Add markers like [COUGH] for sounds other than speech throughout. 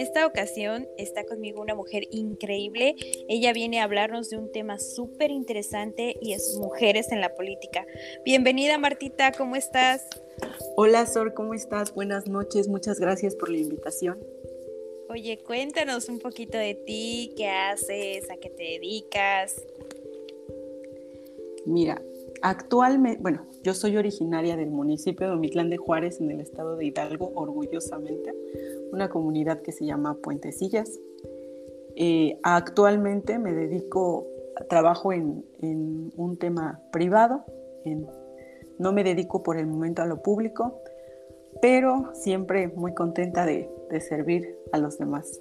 Esta ocasión está conmigo una mujer increíble. Ella viene a hablarnos de un tema súper interesante y es mujeres en la política. Bienvenida Martita, ¿cómo estás? Hola Sor, ¿cómo estás? Buenas noches, muchas gracias por la invitación. Oye, cuéntanos un poquito de ti, qué haces, a qué te dedicas. Mira, actualmente, bueno, yo soy originaria del municipio de Omitlán de Juárez, en el estado de Hidalgo, orgullosamente, una comunidad que se llama Puentecillas. Eh, actualmente me dedico, trabajo en, un tema privado, no me dedico por el momento a lo público, pero siempre muy contenta de, de servir a los demás.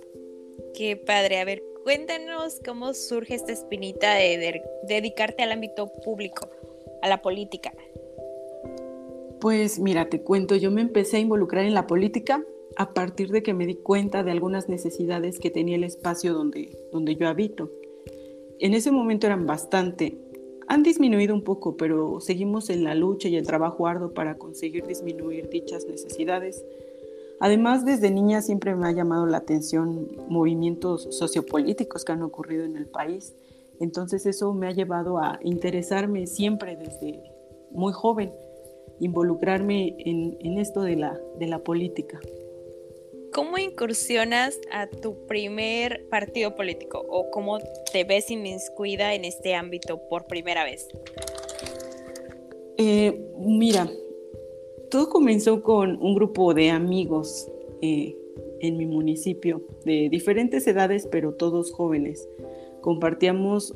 Qué padre, a ver, cuéntanos cómo surge esta espinita de dedicarte al ámbito público, a la política. Pues mira, te cuento, yo me empecé a involucrar en la política a partir de que me di cuenta de algunas necesidades que tenía el espacio donde, donde yo habito. En ese momento eran bastante. Han disminuido un poco, pero seguimos en la lucha y el trabajo arduo para conseguir disminuir dichas necesidades. Además, desde niña siempre me ha llamado la atención movimientos sociopolíticos que han ocurrido en el país. Entonces eso me ha llevado a interesarme siempre desde muy joven involucrarme en, esto de la, de la política. ¿Cómo incursionas a tu primer partido político o cómo te ves inmiscuida en este ámbito por primera vez? Eh, mira, todo comenzó con un grupo de amigos eh, en mi municipio, de diferentes edades, pero todos jóvenes. Compartíamos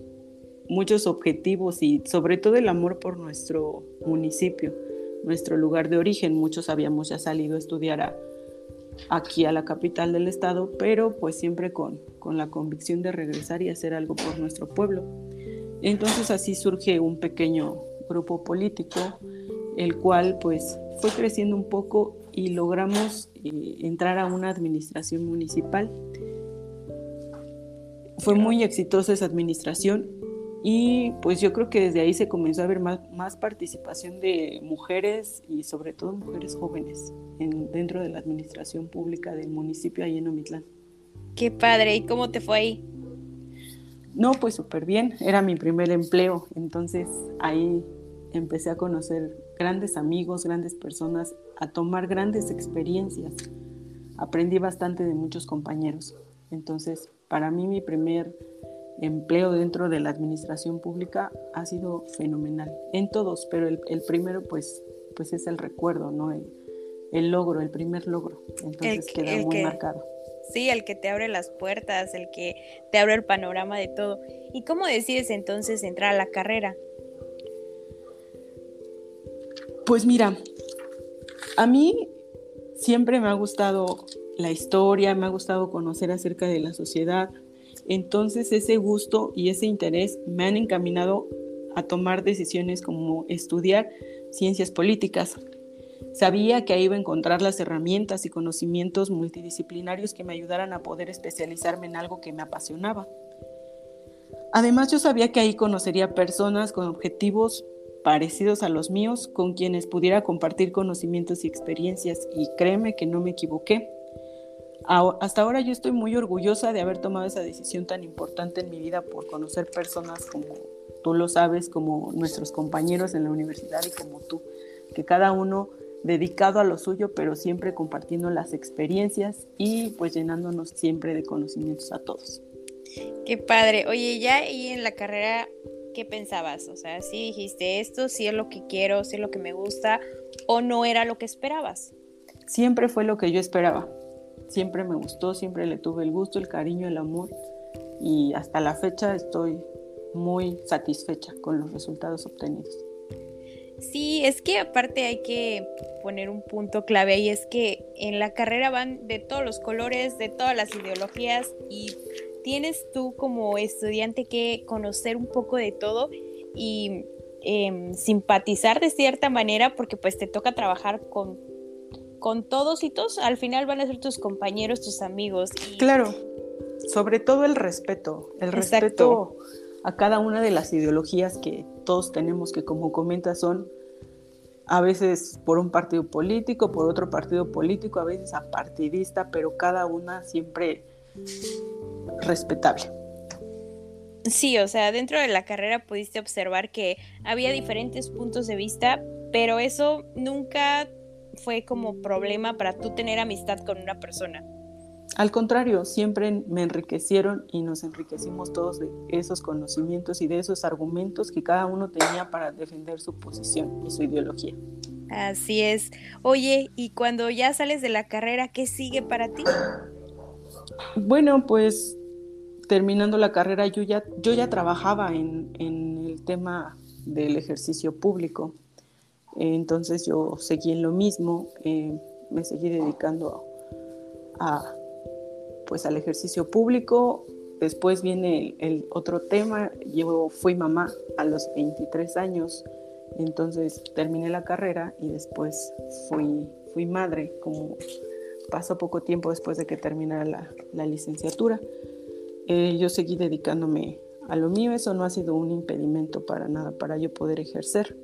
muchos objetivos y sobre todo el amor por nuestro municipio nuestro lugar de origen. Muchos habíamos ya salido a estudiar aquí a la capital del estado, pero pues siempre con, con la convicción de regresar y hacer algo por nuestro pueblo. Entonces así surge un pequeño grupo político, el cual pues fue creciendo un poco y logramos eh, entrar a una administración municipal. Fue muy exitosa esa administración y pues yo creo que desde ahí se comenzó a ver más, más participación de mujeres y sobre todo mujeres jóvenes en, dentro de la administración pública del municipio ahí en Omitlán. Qué padre, ¿y cómo te fue ahí? No, pues súper bien, era mi primer empleo, entonces ahí empecé a conocer grandes amigos, grandes personas, a tomar grandes experiencias. Aprendí bastante de muchos compañeros. Entonces, para mí mi primer empleo dentro de la administración pública ha sido fenomenal, en todos, pero el, primero pues, pues es el recuerdo, ¿no? El, logro, el primer logro, entonces queda muy marcado. Sí, el que te abre las puertas, el que te abre el panorama de todo. ¿Y cómo decides entonces entrar a la carrera? Pues mira, a mí siempre me ha gustado la historia, me ha gustado conocer acerca de la sociedad, entonces ese gusto y ese interés me han encaminado a tomar decisiones como estudiar ciencias políticas. Sabía que ahí iba a encontrar las herramientas y conocimientos multidisciplinarios que me ayudaran a poder especializarme en algo que me apasionaba. Además yo sabía que ahí conocería personas con objetivos parecidos a los míos, con quienes pudiera compartir conocimientos y experiencias, y créeme que no me equivoqué hasta ahora yo estoy muy orgullosa de haber tomado esa decisión tan importante en mi vida por conocer personas como tú lo sabes, como nuestros compañeros en la universidad y como tú, que cada uno dedicado a lo suyo, pero siempre compartiendo las experiencias y pues llenándonos siempre de conocimientos a todos. Qué padre. Oye, ya ahí en la carrera, ¿qué pensabas? O sea, si dijiste esto, si es lo que quiero, si es lo que me gusta, o no era lo que esperabas. Siempre fue lo que yo esperaba siempre me gustó, siempre le tuve el gusto, el cariño, el amor y hasta la fecha estoy muy satisfecha con los resultados obtenidos. Sí, es que aparte hay que poner un punto clave ahí, es que en la carrera van de todos los colores, de todas las ideologías y tienes tú como estudiante que conocer un poco de todo y em, simpatizar de cierta manera porque pues te toca trabajar con, con todos y todos al final van a ser tus compañeros, tus amigos. Claro, sobre todo el respeto, el respeto a cada una de las ideologías que todos tenemos que como comentas son a veces por un partido político, por otro partido político, a veces apartidista, pero cada una siempre respetable. Sí, o sea, dentro de la carrera pudiste observar que había diferentes puntos de vista, pero eso nunca fue como problema para tú tener amistad con una persona. Al contrario, siempre me enriquecieron y nos enriquecimos todos de esos conocimientos y de esos argumentos que cada uno tenía para defender su posición y su ideología. Así es. Oye, y cuando ya sales de la carrera, ¿qué sigue para ti? Bueno, pues terminando la carrera yo ya, yo ya trabajaba en, el tema del ejercicio público. Entonces yo seguí en lo mismo, eh, me seguí dedicando a, pues al ejercicio público. Después viene el, otro tema, yo fui mamá a los 23 años, entonces terminé la carrera y después fui, fui madre, como pasó poco tiempo después de que terminara la, licenciatura. Eh, yo seguí dedicándome a lo mío, eso no ha sido un impedimento para nada, para yo poder ejercer.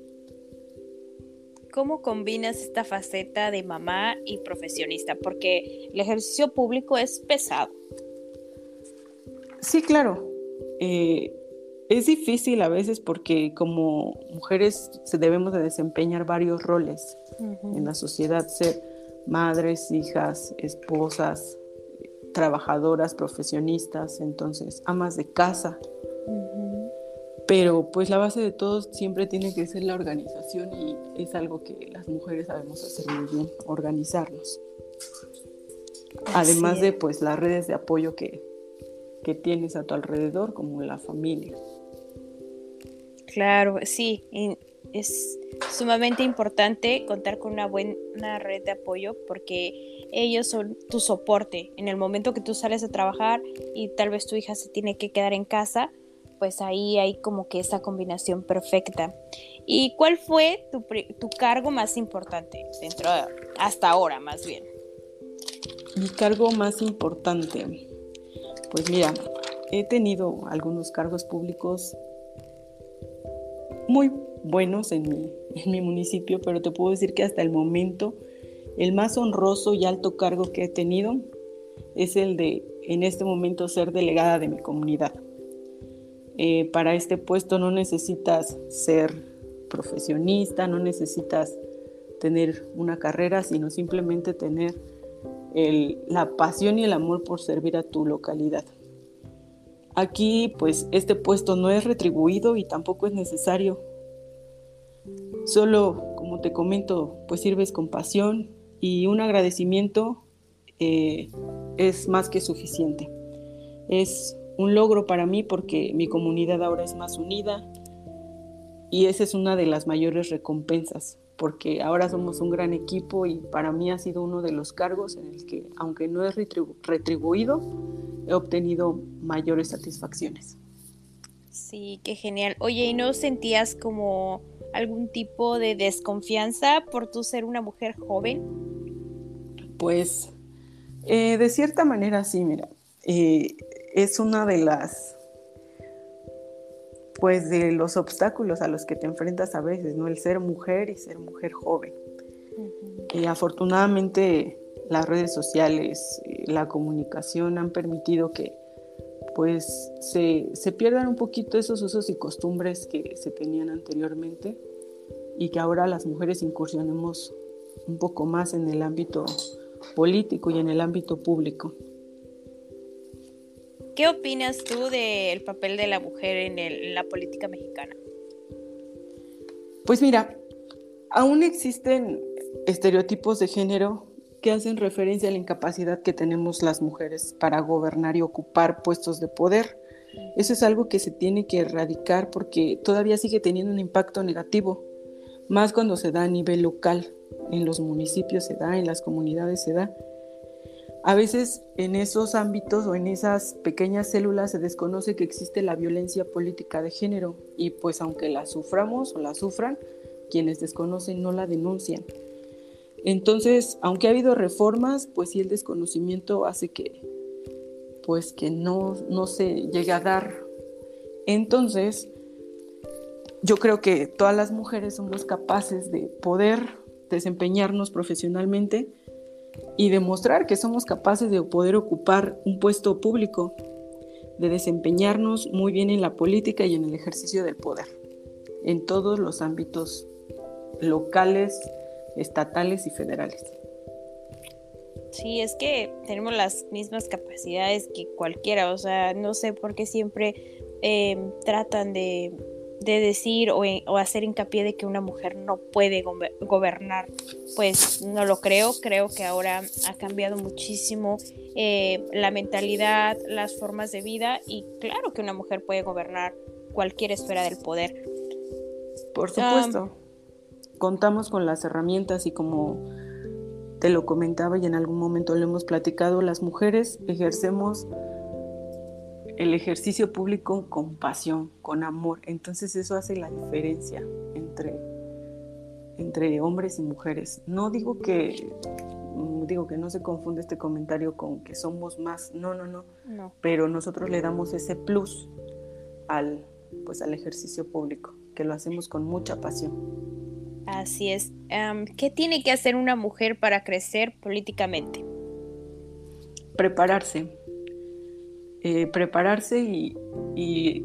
¿Cómo combinas esta faceta de mamá y profesionista? Porque el ejercicio público es pesado. Sí, claro. Eh, es difícil a veces porque como mujeres debemos de desempeñar varios roles en la sociedad, ser madres, hijas, esposas, trabajadoras, profesionistas, entonces amas de casa. Pero pues la base de todo siempre tiene que ser la organización y es algo que las mujeres sabemos hacer muy bien, organizarnos. Además de pues las redes de apoyo que, que tienes a tu alrededor, como la familia. Claro, sí, es sumamente importante contar con una buena red de apoyo porque ellos son tu soporte. En el momento que tú sales a trabajar y tal vez tu hija se tiene que quedar en casa, pues ahí hay como que esa combinación perfecta. ¿Y cuál fue tu, cargo más importante dentro hasta ahora más bien? Mi cargo más importante. Pues mira, he tenido algunos cargos públicos muy buenos en mi municipio, pero te puedo decir que hasta el momento el más honroso y alto cargo que he tenido es el de en este momento ser delegada de mi comunidad. Eh, para este puesto no necesitas ser profesionista, no necesitas tener una carrera, sino simplemente tener la pasión y el amor por servir a tu localidad. Aquí, pues, este puesto no es retribuido y tampoco es necesario. Solo, como te comento, pues sirves con pasión y un agradecimiento eh, es más que suficiente. Es un logro para mí porque mi comunidad ahora es más unida y esa es una de las mayores recompensas porque ahora somos un gran equipo y para mí ha sido uno de los cargos en el que, aunque no es retribuido, he obtenido mayores satisfacciones. Sí, qué genial. Oye, ¿y no sentías como algún tipo de desconfianza por tú ser una mujer joven? Pues, eh, de cierta manera sí, mira. Eh, es una de las pues de los obstáculos a los que te enfrentas a veces, ¿no? El ser mujer y ser mujer joven. Y afortunadamente las redes sociales, eh, la comunicación han permitido que pues se, se, pierdan un poquito esos usos y costumbres que se tenían anteriormente y que ahora las mujeres incursionemos un poco más en el ámbito político y en el ámbito público. ¿Qué opinas tú del papel de la mujer en, la política mexicana? Pues mira, aún existen estereotipos de género que hacen referencia a la incapacidad que tenemos las mujeres para gobernar y ocupar puestos de poder. Eso es algo que se tiene que erradicar porque todavía sigue teniendo un impacto negativo, más cuando se da a nivel local, en los municipios se da, en las comunidades se da. A veces en esos ámbitos o en esas pequeñas células se desconoce que existe la violencia política de género y pues aunque la suframos o la sufran, quienes desconocen no la denuncian. Entonces, aunque ha habido reformas, pues sí el desconocimiento hace que pues que no, no se llegue a dar. Entonces, yo creo que todas las mujeres somos capaces de poder desempeñarnos profesionalmente y demostrar que somos capaces de poder ocupar un puesto público, de desempeñarnos muy bien en la política y en el ejercicio del poder, en todos los ámbitos locales, estatales y federales. Sí, es que tenemos las mismas capacidades que cualquiera, o sea, no sé por qué siempre eh, tratan de de decir o, hacer hincapié de que una mujer no puede gobernar, pues no lo creo. Creo que ahora ha cambiado muchísimo eh, la mentalidad, las formas de vida y claro que una mujer puede gobernar cualquier esfera del poder. Por supuesto. Contamos con las herramientas y como te lo comentaba y en algún momento lo hemos platicado, las mujeres ejercemos el ejercicio público con pasión, con amor. Entonces eso hace la diferencia entre, entre hombres y mujeres. No digo que mm, digo que no se confunde este comentario con que somos más, no, no, no, no. pero nosotros le damos ese plus al pues al ejercicio público, que lo hacemos con mucha pasión. Así es. ¿Qué tiene que hacer una mujer para crecer políticamente? Prepararse, eh, prepararse y,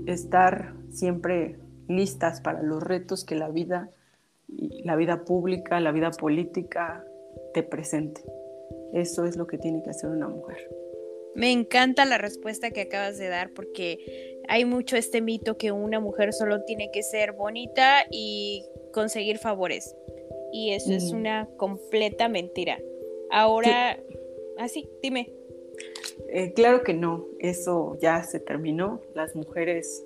estar siempre listas para los retos que la vida, la vida pública, la vida política te presente. Eso es lo que tiene que hacer una mujer. Me encanta la respuesta que acabas de dar porque hay mucho este mito que una mujer solo tiene que ser bonita y conseguir favores. Y eso es una completa mentira. Ahora, así, ah, dime. Eh, claro que no, eso ya se terminó. Las mujeres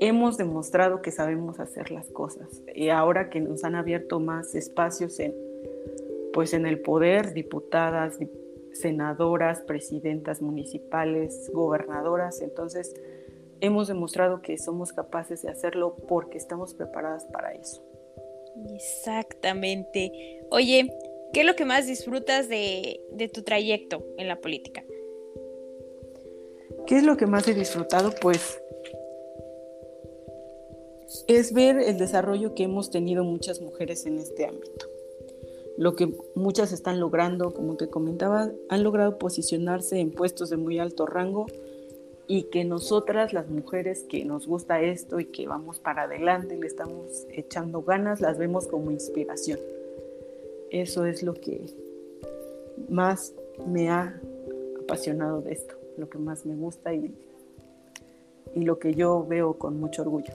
hemos demostrado que sabemos hacer las cosas y ahora que nos han abierto más espacios en, pues en el poder, diputadas, senadoras, presidentas municipales, gobernadoras, entonces hemos demostrado que somos capaces de hacerlo porque estamos preparadas para eso. Exactamente. Oye, ¿Qué es lo que más disfrutas de, tu trayecto en la política? ¿Qué es lo que más he disfrutado? Pues es ver el desarrollo que hemos tenido muchas mujeres en este ámbito. Lo que muchas están logrando, como te comentaba, han logrado posicionarse en puestos de muy alto rango y que nosotras, las mujeres que nos gusta esto y que vamos para adelante, le estamos echando ganas, las vemos como inspiración eso es lo que más me ha apasionado de esto, lo que más me gusta y, y lo que yo veo con mucho orgullo.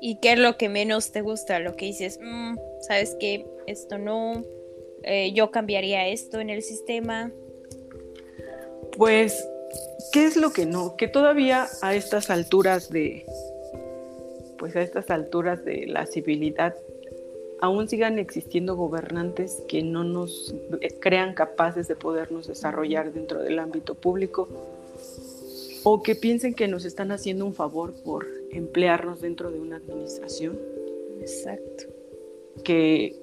¿Y qué es lo que menos te gusta? Lo que dices, mm, sabes que esto no, eh, yo cambiaría esto en el sistema. Pues, ¿qué es lo que no? Que todavía a estas alturas de, pues a estas alturas de la civilidad aún sigan existiendo gobernantes que no nos crean capaces de podernos desarrollar dentro del ámbito público o que piensen que nos están haciendo un favor por emplearnos dentro de una administración. Exacto. Que,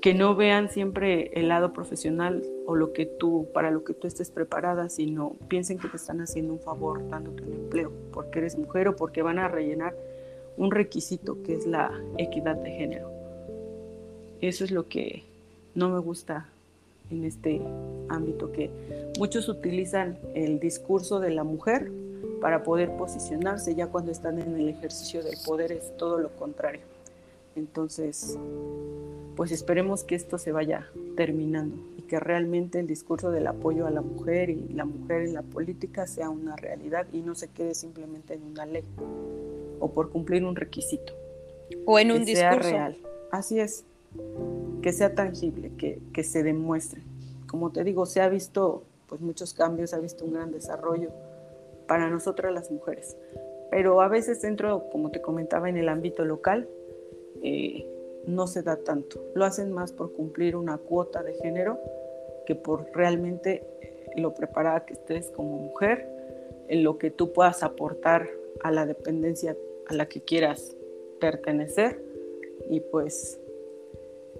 que no vean siempre el lado profesional o lo que tú, para lo que tú estés preparada, sino piensen que te están haciendo un favor dándote un empleo, porque eres mujer o porque van a rellenar un requisito que es la equidad de género. Eso es lo que no me gusta en este ámbito, que muchos utilizan el discurso de la mujer para poder posicionarse, ya cuando están en el ejercicio del poder es todo lo contrario. Entonces, pues esperemos que esto se vaya terminando y que realmente el discurso del apoyo a la mujer y la mujer en la política sea una realidad y no se quede simplemente en una ley o por cumplir un requisito. O en un discurso. Sea real. Así es que sea tangible, que, que se demuestre. Como te digo, se ha visto pues muchos cambios, se ha visto un gran desarrollo para nosotras las mujeres. Pero a veces dentro, como te comentaba, en el ámbito local, eh, no se da tanto. Lo hacen más por cumplir una cuota de género que por realmente lo preparada que estés como mujer, en lo que tú puedas aportar a la dependencia a la que quieras pertenecer y pues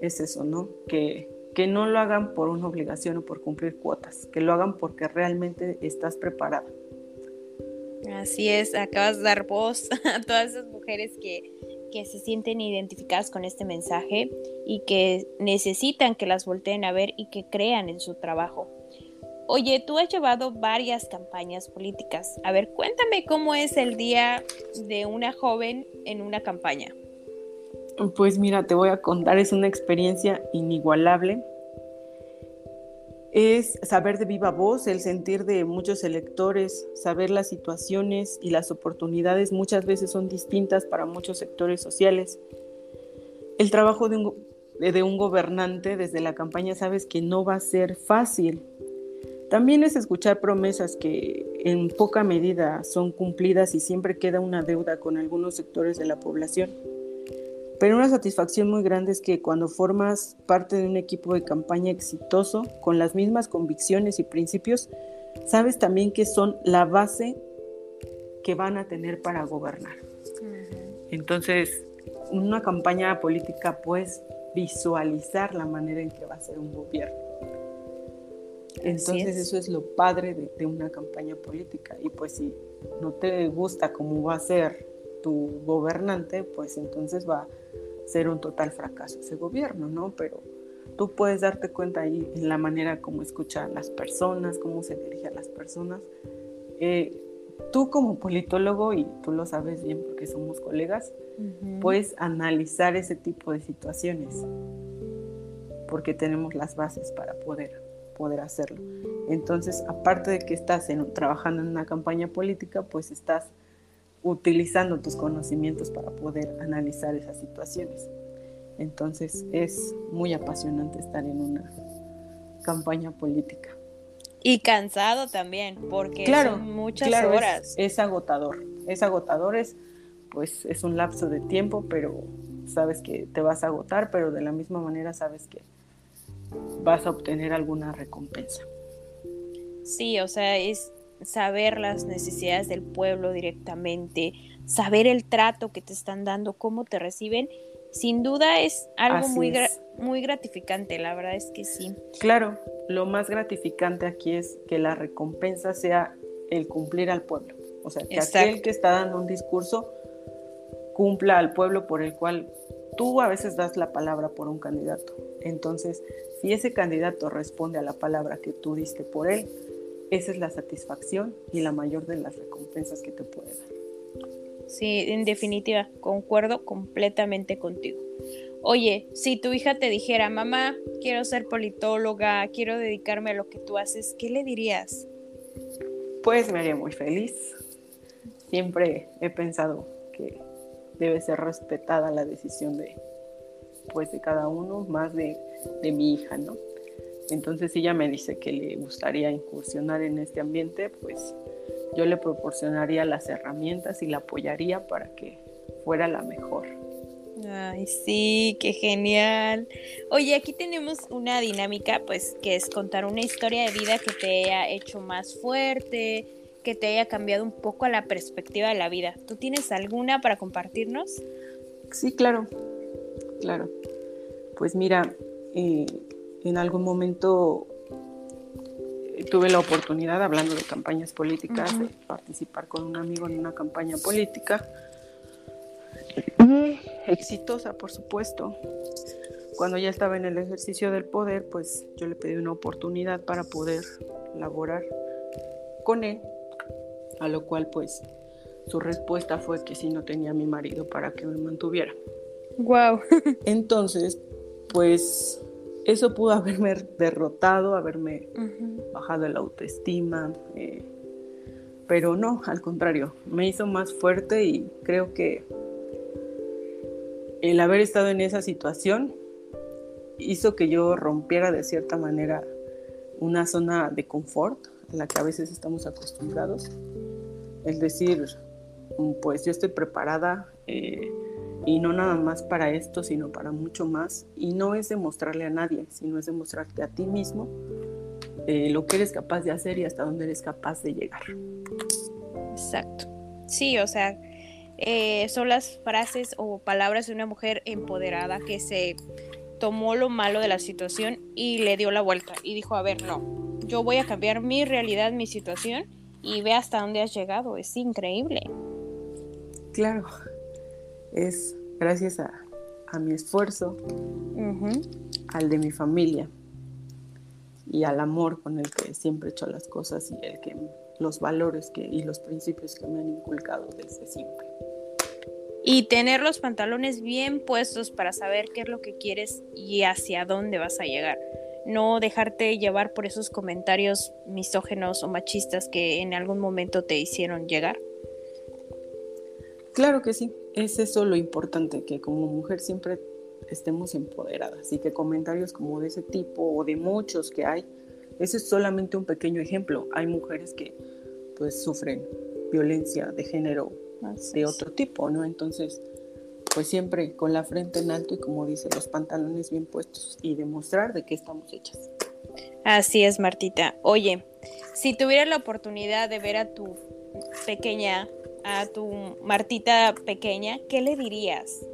es eso, ¿no? Que, que no lo hagan por una obligación o por cumplir cuotas, que lo hagan porque realmente estás preparada. Así es, acabas de dar voz [LAUGHS] a todas esas mujeres que, que se sienten identificadas con este mensaje y que necesitan que las volteen a ver y que crean en su trabajo. Oye, tú has llevado varias campañas políticas. A ver, cuéntame cómo es el día de una joven en una campaña. Pues mira, te voy a contar, es una experiencia inigualable. Es saber de viva voz, el sentir de muchos electores, saber las situaciones y las oportunidades muchas veces son distintas para muchos sectores sociales. El trabajo de un, de un gobernante desde la campaña sabes que no va a ser fácil, también es escuchar promesas que en poca medida son cumplidas y siempre queda una deuda con algunos sectores de la población. Pero una satisfacción muy grande es que cuando formas parte de un equipo de campaña exitoso, con las mismas convicciones y principios, sabes también que son la base que van a tener para gobernar. Entonces, una campaña política puedes visualizar la manera en que va a ser un gobierno. Entonces eso es lo padre de, una campaña política. Y pues si no te gusta cómo va a ser tu gobernante, pues entonces va a ser un total fracaso ese gobierno, ¿no? Pero tú puedes darte cuenta ahí en la manera como escuchan las personas, cómo se dirige a las personas. Eh, tú como politólogo, y tú lo sabes bien porque somos colegas, puedes analizar ese tipo de situaciones porque tenemos las bases para poder poder hacerlo. Entonces, aparte de que estás trabajando en una campaña política, pues estás utilizando tus conocimientos para poder analizar esas situaciones. Entonces, es muy apasionante estar en una campaña política. Y cansado también, porque son muchas horas. Es, es, agotador. Es agotador, es, pues es un lapso de tiempo, pero sabes que te vas a agotar, pero de la misma manera sabes que vas a obtener alguna recompensa. Sí, o sea, es saber las necesidades del pueblo directamente, saber el trato que te están dando, cómo te reciben, sin duda es algo muy, muy gratificante, la verdad es que sí. Claro, lo más gratificante aquí es que la recompensa sea el cumplir al pueblo. O sea, que aquel que está dando un discurso cumpla al pueblo por el cual tú a veces das la palabra por un candidato. Entonces, si ese candidato responde a la palabra que tú diste por él, esa es la satisfacción y la mayor de las recompensas que te puede dar. Sí, en definitiva, concuerdo completamente contigo. Oye, si tu hija te dijera, mamá, quiero ser politóloga, quiero dedicarme a lo que tú haces, ¿qué le dirías? Pues me haría muy feliz. Siempre he pensado que debe ser respetada la decisión de, pues, de cada uno, más de de mi hija, ¿no? Entonces ella me dice que le gustaría incursionar en este ambiente, pues yo le proporcionaría las herramientas y la apoyaría para que fuera la mejor. Ay, sí, qué genial. Oye, aquí tenemos una dinámica, pues, que es contar una historia de vida que te haya hecho más fuerte, que te haya cambiado un poco la perspectiva de la vida. ¿Tú tienes alguna para compartirnos? Sí, claro, claro. Pues mira, eh, en algún momento eh, tuve la oportunidad, hablando de campañas políticas, de participar con un amigo en una campaña política. Exitosa, por supuesto. Cuando ya estaba en el ejercicio del poder, pues yo le pedí una oportunidad para poder laborar con él, a lo cual pues su respuesta fue que si no tenía a mi marido para que me mantuviera. Wow. [LAUGHS] Entonces, pues eso pudo haberme derrotado, haberme bajado la autoestima, eh, pero no, al contrario, me hizo más fuerte y creo que el haber estado en esa situación hizo que yo rompiera de cierta manera una zona de confort a la que a veces estamos acostumbrados. Es decir, pues yo estoy preparada, eh, y no nada más para esto, sino para mucho más. Y no es demostrarle a nadie, sino es demostrarte a ti mismo eh, lo que eres capaz de hacer y hasta dónde eres capaz de llegar. Exacto. Sí, o sea, eh, son las frases o palabras de una mujer empoderada que se tomó lo malo de la situación y le dio la vuelta y dijo, a ver, no, yo voy a cambiar mi realidad, mi situación y ve hasta dónde has llegado, es increíble. Claro, es gracias a, mi esfuerzo, al de mi familia y al amor con el que siempre he hecho las cosas y el que los valores que, y los principios que me han inculcado desde siempre. Y tener los pantalones bien puestos para saber qué es lo que quieres y hacia dónde vas a llegar. No dejarte llevar por esos comentarios misógenos o machistas que en algún momento te hicieron llegar. Claro que sí, es eso lo importante, que como mujer siempre estemos empoderadas y que comentarios como de ese tipo o de muchos que hay, ese es solamente un pequeño ejemplo. Hay mujeres que pues sufren violencia de género de otro tipo, ¿no? Entonces, pues siempre con la frente en alto y como dice, los pantalones bien puestos y demostrar de qué estamos hechas. Así es, Martita. Oye, si tuvieras la oportunidad de ver a tu pequeña, a tu Martita pequeña, ¿qué le dirías?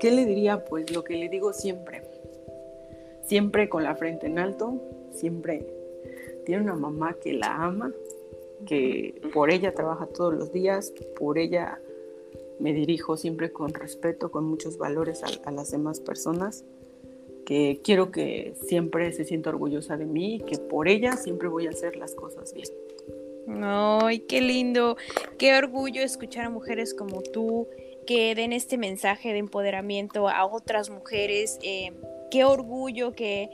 ¿Qué le diría? Pues lo que le digo siempre. Siempre con la frente en alto, siempre tiene una mamá que la ama, que por ella trabaja todos los días, por ella me dirijo siempre con respeto, con muchos valores a, las demás personas, que quiero que siempre se sienta orgullosa de mí y que por ella siempre voy a hacer las cosas bien. Ay, qué lindo, qué orgullo escuchar a mujeres como tú que den este mensaje de empoderamiento a otras mujeres. Eh, qué orgullo que,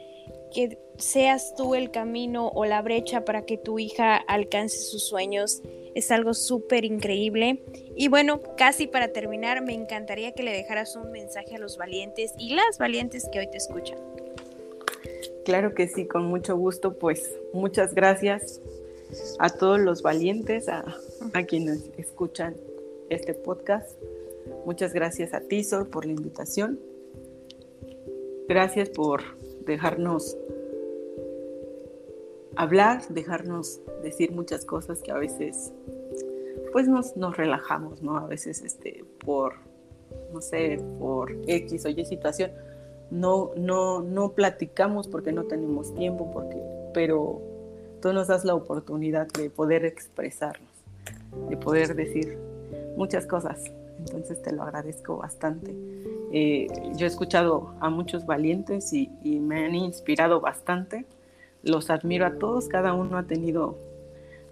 que seas tú el camino o la brecha para que tu hija alcance sus sueños. Es algo súper increíble. Y bueno, casi para terminar, me encantaría que le dejaras un mensaje a los valientes y las valientes que hoy te escuchan. Claro que sí, con mucho gusto. Pues muchas gracias a todos los valientes, a, quienes escuchan este podcast. Muchas gracias a Tisor por la invitación. Gracias por dejarnos hablar, dejarnos decir muchas cosas que a veces pues nos, nos relajamos, ¿no? A veces este, por, no sé, por X o Y situación, no, no, no platicamos porque no tenemos tiempo, porque, pero tú nos das la oportunidad de poder expresarnos, de poder decir muchas cosas. Entonces te lo agradezco bastante. Eh, yo he escuchado a muchos valientes y, me han inspirado bastante los admiro a todos, cada uno ha tenido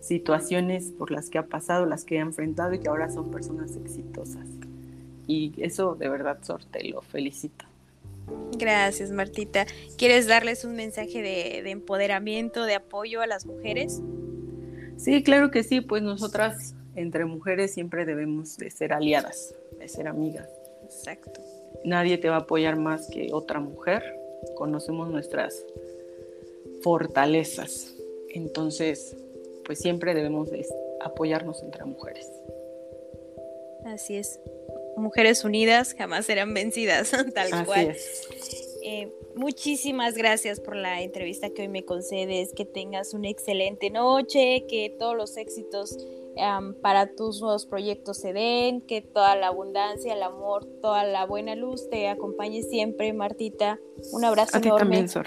situaciones por las que ha pasado, las que ha enfrentado y que ahora son personas exitosas. Y eso de verdad, Sorte, lo felicito. Gracias, Martita. ¿Quieres darles un mensaje de, de, empoderamiento, de apoyo a las mujeres? Sí, claro que sí, pues nosotras entre mujeres siempre debemos de ser aliadas, de ser amigas. Exacto. Nadie te va a apoyar más que otra mujer. Conocemos nuestras fortalezas. Entonces, pues siempre debemos apoyarnos entre mujeres. Así es. Mujeres unidas jamás serán vencidas, [LAUGHS] tal cual. Eh, muchísimas gracias por la entrevista que hoy me concedes, que tengas una excelente noche, que todos los éxitos para tus nuevos proyectos se den, que toda la abundancia, el amor, toda la buena luz te acompañe siempre, Martita. Un abrazo A ti también, Sor.